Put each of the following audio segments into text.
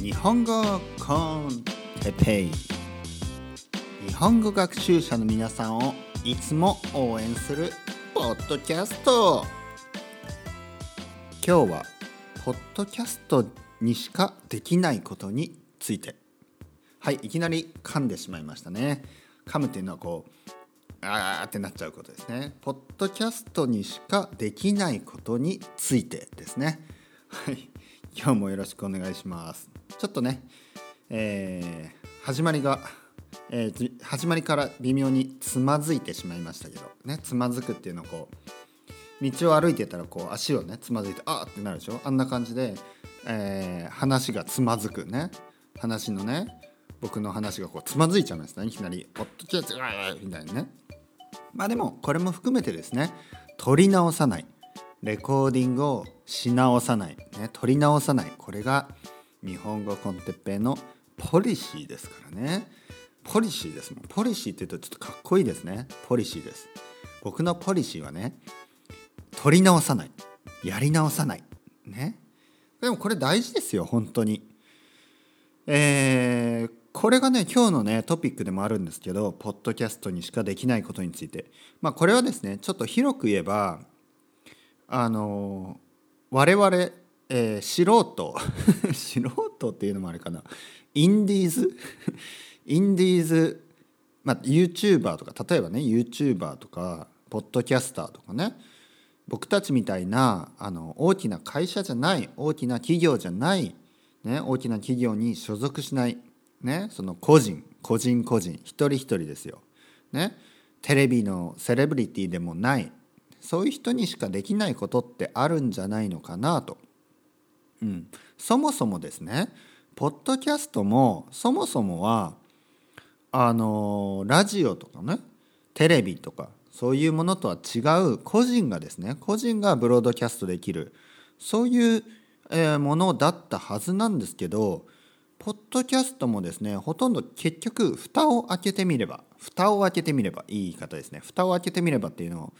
日本語コンテペイ。日本語学習者の皆さんをいつも応援するポッドキャスト。今日はポッドキャストにしかできないことについて。はいいきなり噛んでしまいましたね。噛むっていうのはこうあーってなっちゃうことですね。ポッドキャストにしかできないことについてですね。はい。今日もよろしくお願いします。ちょっとね、えー始まりが、えー始まりから微妙につまずいてしまいましたけどねつまずくっていうのをこう道を歩いてたらこう足をねつまずいてあーってなるでしょ？あんな感じで、えー話がつまずくね。話のね僕の話がこうつまずいちゃいますね。いきなり「ポッドキャストみたいなね。まあでもこれも含めてですね取り直さない。レコーディングをし直さない、ね、取り直さない。これが日本語コンテッペイのポリシーですからね。ポリシーですもん。ポリシーって言うとちょっとかっこいいですね。ポリシーです。僕のポリシーはね取り直さない。やり直さない。ね。でもこれ大事ですよ本当に。えーこれがね今日のねトピックでもあるんですけどポッドキャストにしかできないことについて。まあこれはですねちょっと広く言えばあの我々、えー素人 素人っていうのもあれかな。インディーズ？インディーズ、まあ、YouTuber とか例えばね YouTuber とかポッドキャスターとかね。僕たちみたいなあの大きな会社じゃない大きな企業じゃない、ね、大きな企業に所属しない、ね、その個人個人個人一人一人ですよ。ね、テレビのセレブリティでもないそういう人にしかできないことってあるんじゃないのかなと。うん、そもそもですねポッドキャストもそもそもはあのラジオとかねテレビとかそういうものとは違う個人がですね個人がブロードキャストできるそういう、えものだったはずなんですけどポッドキャストもですねほとんど結局蓋を開けてみれば蓋を開けてみればいい言い方ですね蓋を開けてみればっていうのを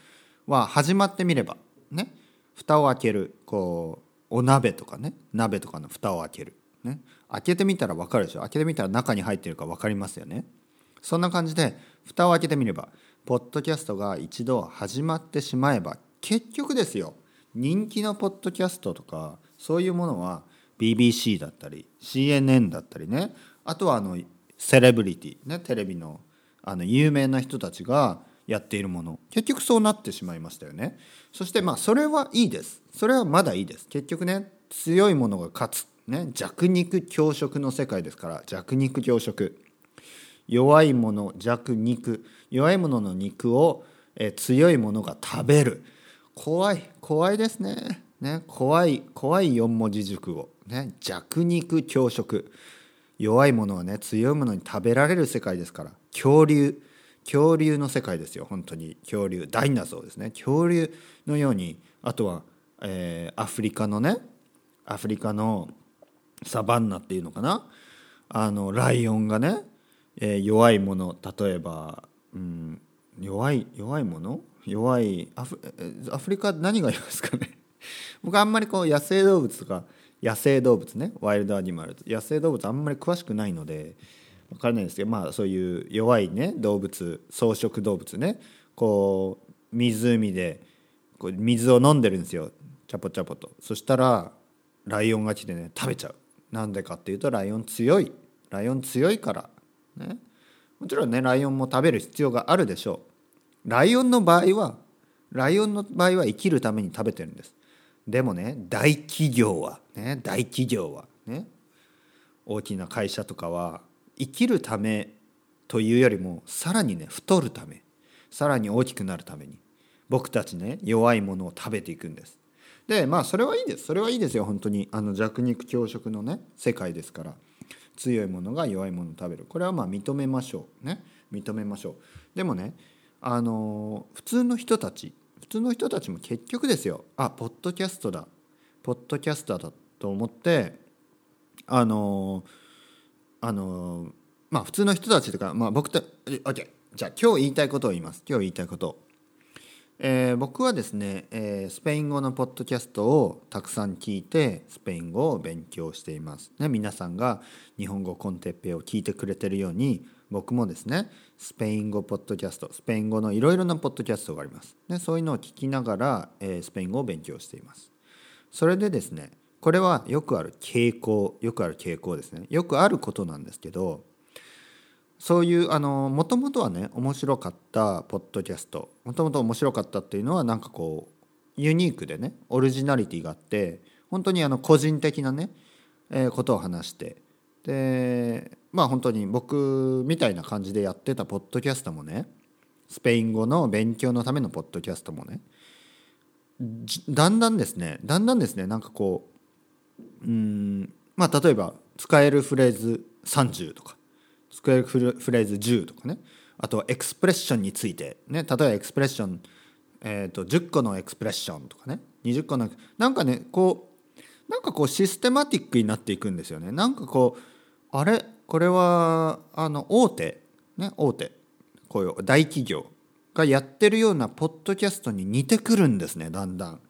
は始まってみればね。蓋を開けるこうお鍋とかね。鍋とかの蓋を開ける、ね、開けてみたら分かるでしょ？開けてみたら中に入ってるか分かりますよね。そんな感じで蓋を開けてみればポッドキャストが一度始まってしまえば結局ですよ。人気のポッドキャストとかそういうものは BBC だったり CNN だったりね。あとはあのセレブリティ、ね、テレビのあの有名な人たちがやっているもの。結局そうなってしまいましたよね。そしてまあそれはいいです。それはまだいいです。結局ね強いものが勝つ、ね、弱肉強食の世界ですから。弱肉強食。弱いもの弱肉。弱いものの肉を、え強いものが食べる。怖い怖いですね。ね怖い怖い4文字熟語、ね、弱肉強食。弱いものはね強いものに食べられる世界ですから。恐竜。恐竜の世界ですよ。本当に。恐竜ダイナソーですね。恐竜のようにあとは、えーアフリカのねアフリカのサバンナっていうのかな。あのライオンがね、えー弱いもの。例えば、うん、弱い弱いもの？弱いアフリカ何がありますかね。僕あんまりこう野生動物とか野生動物ね。ワイルドアニマル野生動物あんまり詳しくないので分からないですけどまあそういう弱いね動物草食動物ね。こう湖でこう水を飲んでるんですよ。チャポチャポと。そしたらライオンが来てね食べちゃう。なんでかっていうとライオン強い。ライオン強いから。ね。もちろんねライオンも食べる必要があるでしょう。ライオンの場合はライオンの場合は生きるために食べてるんです。でもね大企業はね大企業はね大きな会社とかは生きるためというよりもさらにね太るためさらに大きくなるために僕たちね弱いものを食べていくんです。でまあそれはいいです。それはいいですよ。本当に。あの弱肉強食のね世界ですから。強いものが弱いものを食べる。これはまあ認めましょう。ね。認めましょう。でもねあの普通の人たち普通の人たちも結局ですよ。あポッドキャストだ。ポッドキャスターだと思ってあのあのまあ普通の人たちとか、まあ、僕と OK じゃあ今日言いたいことを言います今日言いたいことえー、僕はですね、えー、スペイン語のポッドキャストをたくさん聞いてスペイン語を勉強しています。ね、皆さんが日本語コンテッペを聞いてくれてるように僕もですねスペイン語ポッドキャストスペイン語のいろいろなポッドキャストがあります。ね、そういうのを聞きながら、えー、スペイン語を勉強しています。それでですねこれはよくある傾向よくある傾向ですね。よくあることなんですけどそういうあのもともとはね面白かったポッドキャストもともと面白かったっていうのはなんかこうユニークでねオリジナリティがあって本当にあの個人的なね、えー、ことを話してでまあ本当に僕みたいな感じでやってたポッドキャストもねスペイン語の勉強のためのポッドキャストもねだんだんですねだんだんですねなんかこううん。まあ例えば使えるフレーズ30とか使えるフレーズ10とかね。あとエクスプレッションについて、ね、例えばエクスプレッション、えーと、10個の expression とかね。20個のなんかねこうなんかこうシステマティックになっていくんですよね。なんかこうあれ？これはあの大手？ね大手。こういう大企業がやってるようなポッドキャストに似てくるんですねだんだん。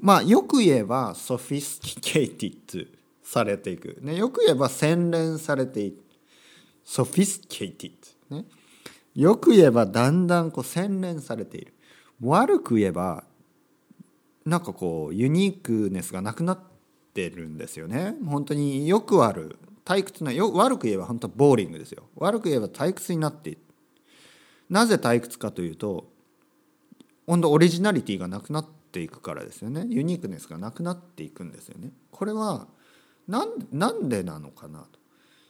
まあよく言えば sophisticated されていく、ね、よく言えば洗練されていく。 sophisticatedド、ね、よく言えばだんだんこう洗練されている。悪く言えばなんかこうユニークネスがなくなってるんですよね。本当によくある。退屈なよ悪く言えば本当ボーリングですよ。悪く言えば退屈になっているなぜ退屈かというと本当オリジナリティがなくなってていくからですよね。ユニークネスがなくなっていくんですよね。これはなんでなのかなと。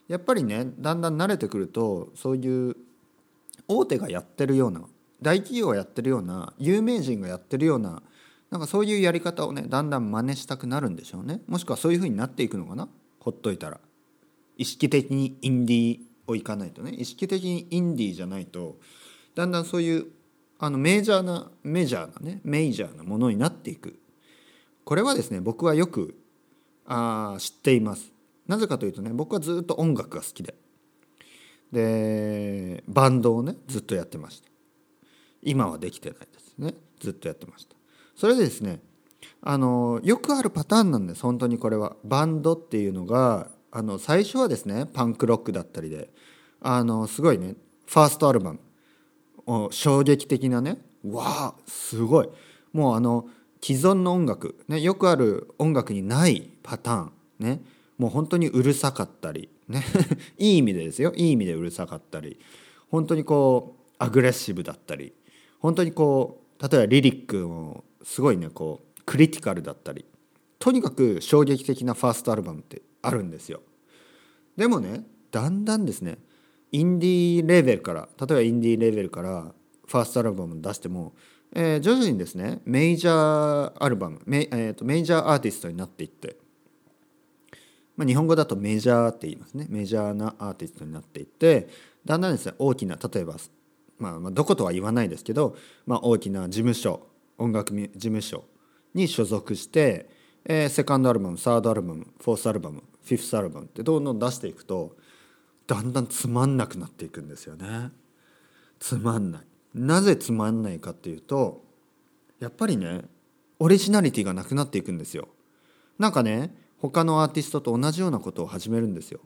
やっぱりねだんだん慣れてくるとそういう大手がやってるような大企業がやってるような有名人がやってるようななんかそういうやり方をねだんだん真似したくなるんでしょうね。もしくはそういうふうになっていくのかな。ほっといたら。意識的にインディーをいかないとね。意識的にインディーじゃないとだんだんそういうあのメジャーなメジャーなねメジャーなものになっていく。これはですね僕はよくあ知っています。なぜかというとね僕はずっと音楽が好きで。でバンドをねずっとやってました。今はできてないですね。ずっとやってました。それでですねあのよくあるパターンなんです。本当にこれは。バンドっていうのがあの最初はですねパンクロックだったりであのすごいねファーストアルバム。衝撃的なね。わあすごい。もうあの既存の音楽、ね、よくある音楽にないパターンね。もう本当にうるさかったりね。いい意味でですよ。いい意味でうるさかったり。本当にこうアグレッシブだったり。本当にこう例えばリリックもすごいねこうクリティカルだったり。とにかく衝撃的なファーストアルバムってあるんですよ。でもねだんだんですねインディーレベルから例えばインディーレベルからファーストアルバム出しても、えー、徐々にですねメジャーアルバムメ,、えーとメジャーアーティストになっていってまあ、日本語だとメジャーって言いますね。メジャーなアーティストになっていってだんだんですね大きな例えば、まあ、まあどことは言わないですけど、まあ、大きな事務所音楽事務所に所属して、えー、セカンドアルバムサードアルバムフォースアルバムフィフスアルバムってどんどん出していくとだんだんつまんなくなっていくんですよね。つまんない。なぜつまんないかっていうとやっぱりねオリジナリティがなくなっていくんですよ。なんかね他のアーティストと同じようなことを始めるんですよ。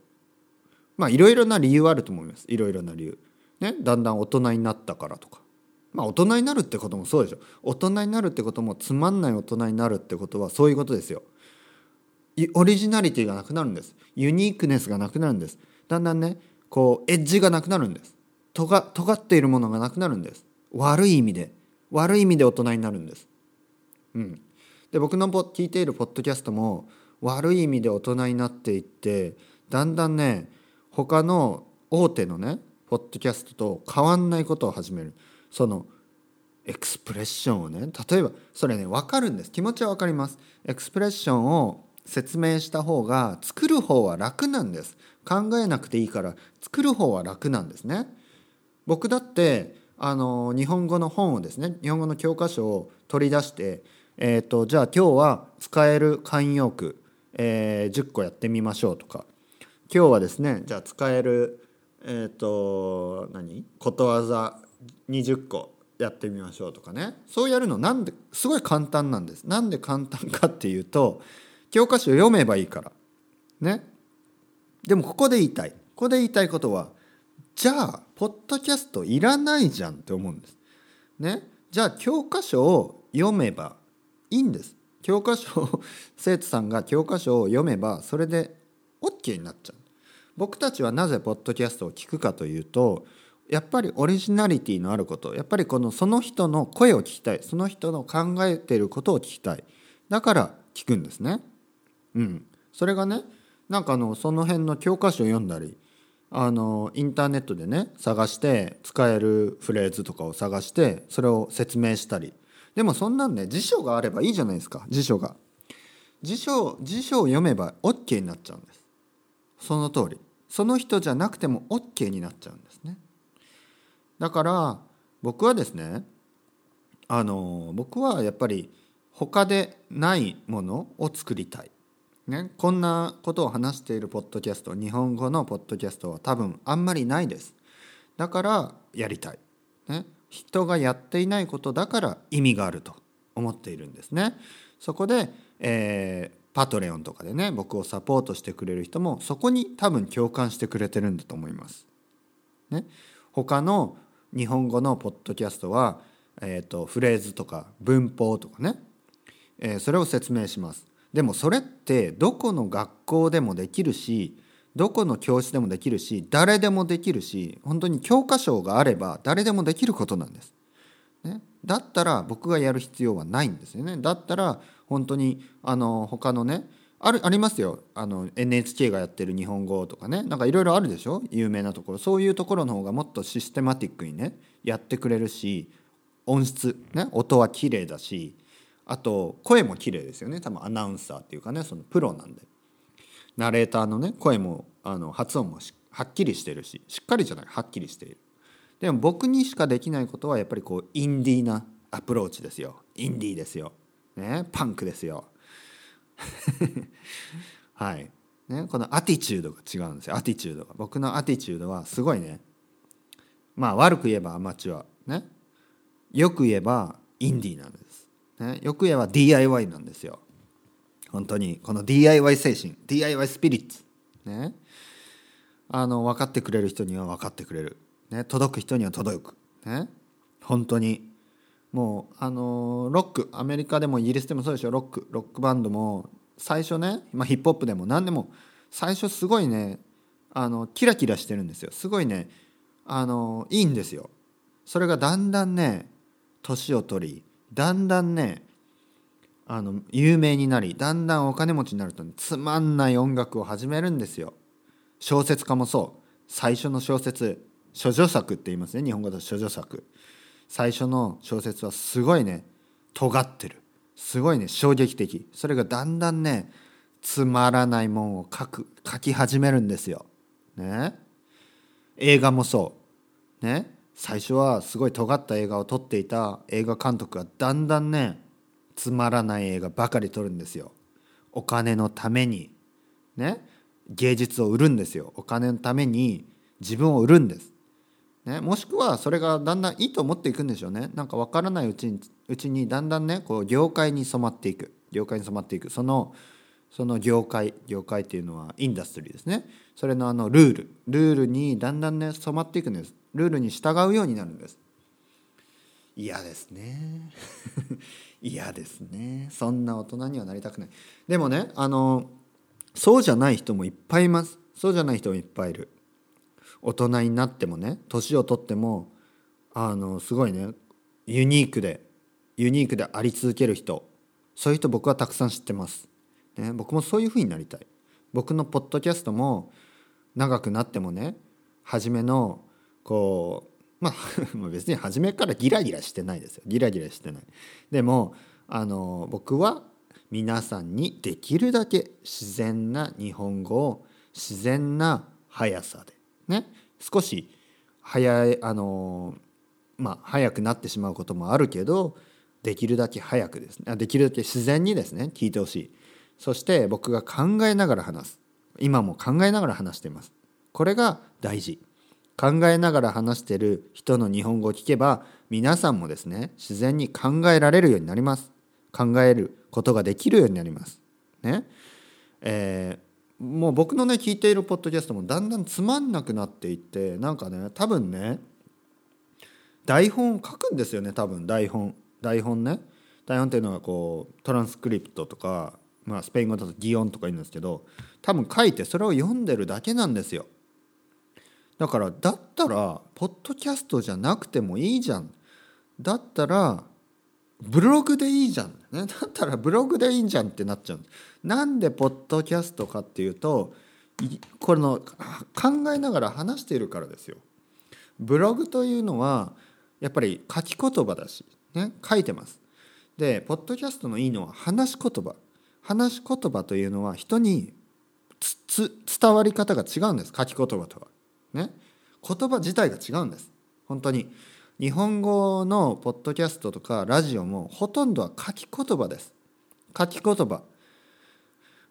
まあいろいろな理由あると思いますいろいろな理由。ねだんだん大人になったからとか。まあ大人になるってこともそうでしょ。大人になるってこともつまんない大人になるってことはそういうことですよ。オリジナリティがなくなるんです。ユニークネスがなくなるんです。だんだんねこうエッジがなくなるんです。とが尖っているものがなくなるんです。悪い意味で悪い意味で大人になるんです。うん。で僕の聞いているポッドキャストも悪い意味で大人になっていってだんだんね他の大手のねポッドキャストと変わんないことを始めるそのエクスプレッションをね例えばそれね分かるんです気持ちは分かりますエクスプレッションを説明した方が作る方は楽なんです考えなくていいから作る方は楽なんですね。僕だってあの日本語の本をですね日本語の教科書を取り出してえーと、じゃあ今日は使える慣用句えー、10個やってみましょうとか。今日はですねじゃあ使えるえ、ー、と何？ことわざ20個やってみましょうとかね。そうやるのなんですごい簡単なんです。なんで簡単かっていうと教科書読めばいいから。ね。でもここで言いたい。ここで言いたいことはじゃあポッドキャストいらないじゃんって思うんです。ね？じゃあ教科書を読めばいいんです。教科書を生徒さんが 教科書を読めばそれで OK になっちゃう。僕たちはなぜポッドキャストを聞くかというとやっぱりオリジナリティのあること。やっぱりこのその人の声を聞きたい。その人の考えていることを聞きたい。だから聞くんですね。うん、それがねなんかあのその辺の教科書を読んだりあのインターネットでね探して使えるフレーズとかを探してそれを説明したり。でもそんなんね辞書があればいいじゃないですか辞書が。辞書辞書を読めば OK になっちゃうんです。その通り。その人じゃなくても OK になっちゃうんですね。だから僕はですねあの僕はやっぱり他でないものを作りたい、ね、こんなことを話しているポッドキャスト日本語のポッドキャストは多分あんまりないです。だからやりたい、ね、人がやっていないことだから意味があると思っているんですね。そこで、えー、パトレオンとかでね僕をサポートしてくれる人もそこに多分共感してくれてるんだと思います。ね、他の日本語のポッドキャストは、えーと、フレーズとか文法とかね、えー、それを説明します。でもそれってどこの学校でもできるしどこの教室でもできるし誰でもできるし本当に教科書があれば誰でもできることなんです。ね、だったら僕がやる必要はないんですよね。だったら本当にあの他のねあるありますよ。あの NHK がやってる日本語とかね。なんかいろいろあるでしょ？有名なところ。そういうところの方がもっとシステマティックにねやってくれるし音質ね音は綺麗だしあと声も綺麗ですよね。多分アナウンサーっていうかねそのプロなんで。ナレーターのね声もあの発音もはっきりしてるししっかりじゃないはっきりしている。でも僕にしかできないことはやっぱりこうインディーなアプローチですよ。インディーですよ、ね、パンクですよ。はい、ね、このアティチュードが違うんですよ。アティチュードが。僕のアティチュードはすごいね。まあ悪く言えばアマチュア。ね。よく言えばインディーなんです、ね、よく言えば DIY なんですよ。本当にこの DIY 精神 DIY スピリッツ。ね。あの分かってくれる人には分かってくれる、ね、届く人には届く。ね。本当に。もうあのロックアメリカでもイギリスでもそうでしょロックロックバンドも最初ね、まあ、ヒップホップでも何でも最初すごいねあのキラキラしてるんですよ。すごいねあのいいんですよ。それがだんだんね年を取りだんだんねあの有名になりだんだんお金持ちになると、ね、つまんない音楽を始めるんですよ。小説家もそう。最初の小説処女作って言いますね。日本語で処女作。最初の小説はすごいね尖ってる。すごいね衝撃的。それがだんだんねつまらないもんを書く書き始めるんですよ。ね？映画もそう。ね？最初はすごい尖った映画を撮っていた映画監督がだんだんねつまらない映画ばかり撮るんですよ。お金のために。ね。芸術を売るんですよ。お金のために自分を売るんです。ね、もしくはそれがだんだんいいと思っていくんでしょうね。なんか分からないうちにうちにだんだんねこう業界に染まっていく。業界に染まっていく。そのその業界業界っていうのはインダストリーですね。それのあのルール。ルールにだんだんね染まっていくんです。ルールに従うようになるんです。嫌ですね。嫌ですね。そんな大人にはなりたくない。でもねあのそうじゃない人もいっぱいいます。そうじゃない人もいっぱいいる。大人になってもね年を取ってもあのすごいねユニークでユニークであり続ける人。そういう人僕はたくさん知ってます、ね、僕もそういうふうになりたい。僕のポッドキャストも長くなってもね初めのこうまあ 別に初めからギラギラしてないですよ。ギラギラしてない。でもあの僕は皆さんにできるだけ自然な日本語を自然な速さでね。少し早いあのまあ早くなってしまうこともあるけどできるだけ早くですね。できるだけ自然にですね。聞いてほしい。そして僕が考えながら話す。今も考えながら話しています。これが大事。考えながら話してる人の日本語を聞けば皆さんもですね自然に考えられるようになります。考えることができるようになります。ね。えー、もう僕のね聞いているポッドキャストもだんだんつまんなくなっていってなんかね多分ね台本を書くんですよね多分。台本。台本ね。台本っていうのはこうトランスクリプトとか、まあ、スペイン語だと擬音とか言うんですけど多分書いてそれを読んでるだけなんですよ。だからだったらポッドキャストじゃなくてもいいじゃん。だったらブログでいいじゃん、ね、だったらブログでいいじゃんってなっちゃう。なんでポッドキャストかっていうとこの考えながら話しているからですよ。ブログというのはやっぱり書き言葉だし、ね、書いてます。でポッドキャストのいいのは話し言葉。話し言葉というのは人に伝わり方が違うんです。書き言葉とは。ね。言葉自体が違うんです。本当に。日本語のポッドキャストとかラジオもほとんどは書き言葉です。書き言葉。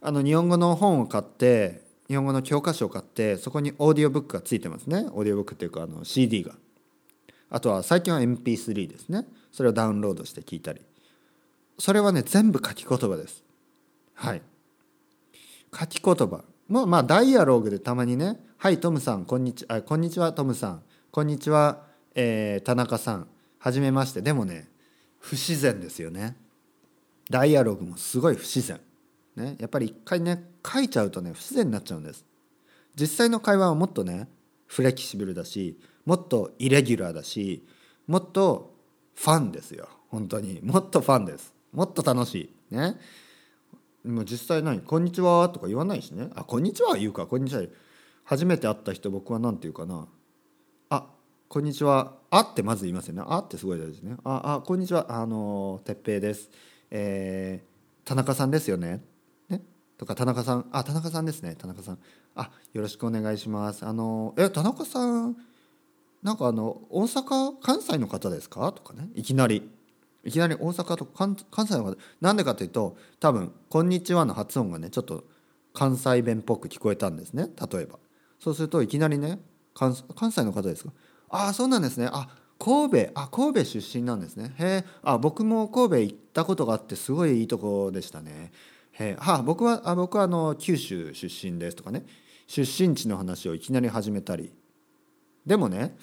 あの日本語の本を買って日本語の教科書を買ってそこにオーディオブックがついてますね。オーディオブックっていうかあの CD が。あとは最近は MP3 ですね。それをダウンロードして聞いたり。それはね全部書き言葉です。はい。書き言葉。もまあダイアログでたまにね「はいトムさんこんにちはこんにちはトムさんこんにちは、えー、田中さんはじめまして」でもね不自然ですよね。ダイアログもすごい不自然。ねやっぱり一回ね書いちゃうとね不自然になっちゃうんです。実際の会話はもっとねフレキシブルだしもっとイレギュラーだしもっとファンですよ。本当に。もっとファンです。もっと楽しい。ね。も実際何「こんにちは」とか言わないしね「あこんにちは」言うか「こんにちは」初めて会った人僕は何て言うかな「あこんにちは」「あ」ってまず言いますよね「あ」ってすごい大事ですね「ああこんにちは。あの哲平です」えー「田中さんですよね」ね？とか「田中さん。あ田中さんですね。田中さん。あよろしくお願いします」あの「え田中さんなんかあの大阪関西の方ですか?」とかね。いきなり。いきなり大阪と関西の方なんでかというと多分「こんにちは」の発音がねちょっと関西弁っぽく聞こえたんですね例えば。そうするといきなりね関西の方ですか？ああそうなんですね。あ神戸あ神戸出身なんですね。へえあ僕も神戸行ったことがあってすごいいいとこでしたね。へえあ僕はあ僕はあの九州出身ですとかね。出身地の話をいきなり始めたり。でもね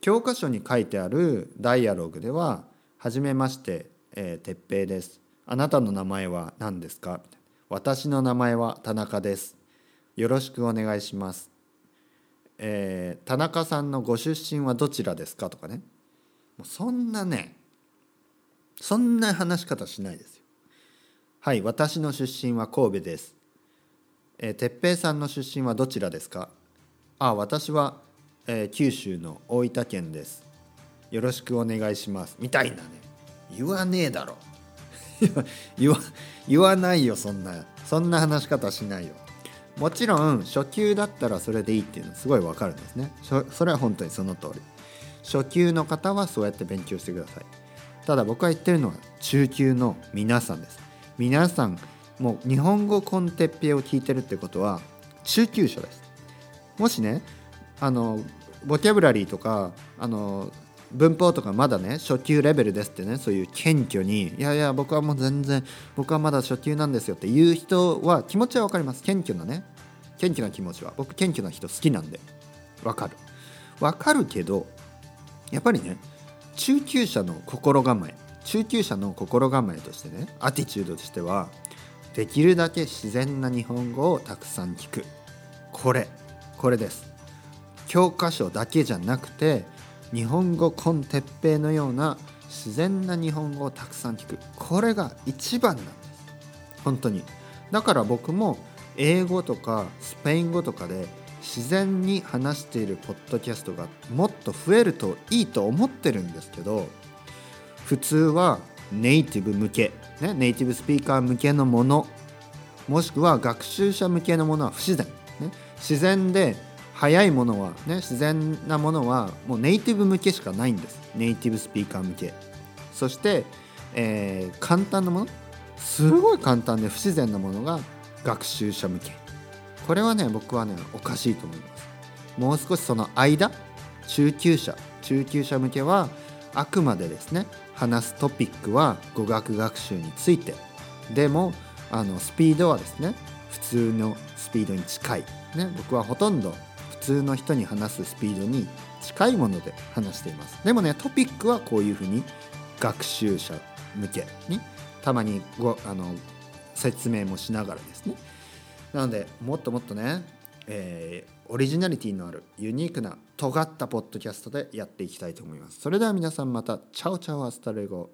教科書に書いてあるダイアログでははじめまして、えー、鉄平です。あなたの名前は何ですか？私の名前は田中です。よろしくお願いします。えー、田中さんのご出身はどちらですか？とかね。もうそんなね、そんな話し方しないですよ。はい、私の出身は神戸です。えー、鉄平さんの出身はどちらですか？あ、私は、えー、九州の大分県です。よろしくお願いします。みたいなね。言わねえだろ。言わ言わないよそんなそんな話し方しないよ。もちろん初級だったらそれでいいっていうのすごいわかるんですね。それは本当にその通り。初級の方はそうやって勉強してください。ただ僕が言ってるのは中級の皆さんです。皆さんもう日本語コンテッペを聞いてるってことは中級者です。もしねあのボキャブラリーとかあの文法とかまだね初級レベルですってねそういう謙虚にいやいや僕はもう全然僕はまだ初級なんですよっていう人は気持ちは分かります。謙虚なね謙虚な気持ちは。僕謙虚な人好きなんで。分かる。分かるけどやっぱりね中級者の心構え中級者の心構えとしてねアティチュードとしてはできるだけ自然な日本語をたくさん聞く。これ。これです。教科書だけじゃなくて日本語コンテッペイのような自然な日本語をたくさん聞く。これが一番なんです。本当に。だから僕も英語とかスペイン語とかで自然に話しているポッドキャストがもっと増えるといいと思ってるんですけど普通はネイティブ向け、ね、ネイティブスピーカー向けのものもしくは学習者向けのものは不自然、ね、自然で早いものはね自然なものはもうネイティブ向けしかないんです。ネイティブスピーカー向け。そして、えー、簡単なもの？すごい簡単で不自然なものが学習者向け。これはね僕はねおかしいと思います。もう少しその間？中級者。中級者向けはあくまでですね話すトピックは語学学習について。でもあのスピードはですね普通のスピードに近い、ね、僕はほとんど通の人に話すスピードに近いもので話しています。でもねトピックはこういうふうに学習者向けにたまにごあの説明もしながらですね。なのでもっともっとね、えー、オリジナリティのあるユニークな尖ったポッドキャストでやっていきたいと思います。それでは皆さんまた chao chao hasta luego。